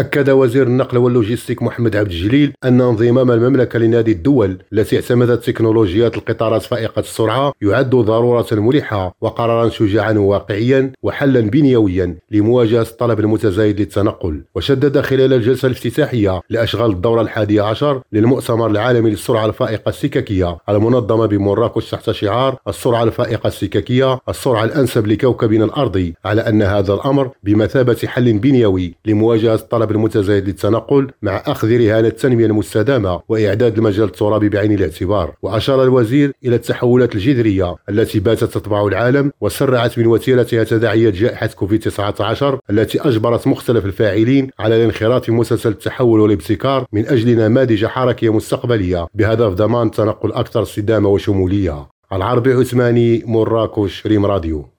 أكد وزير النقل واللوجستيك محمد عبد الجليل أن انضمام المملكة لنادي الدول التي اعتمدت تكنولوجيات القطارات فائقة السرعة يعد ضرورة ملحة وقرارا شجاعا وواقعيا وحلا بنيويا لمواجهة الطلب المتزايد للتنقل وشدد خلال الجلسة الافتتاحية لأشغال الدورة الحادية عشر للمؤتمر العالمي للسرعة الفائقة السككية المنظمة بمراكش تحت شعار السرعة الفائقة السككية السرعة الأنسب لكوكبنا الأرضي على أن هذا الأمر بمثابة حل بنيوي لمواجهة الطلب الطلب المتزايد للتنقل مع أخذ رهان التنمية المستدامة وإعداد المجال الترابي بعين الاعتبار وأشار الوزير إلى التحولات الجذرية التي باتت تطبع العالم وسرعت من وتيرتها تداعيات جائحة كوفيد 19 التي أجبرت مختلف الفاعلين على الانخراط في مسلسل التحول والابتكار من أجل نماذج حركية مستقبلية. بهدف ضمان تنقل أكثر استدامة وشمولية. العربي عثماني مراكش ريم راديو.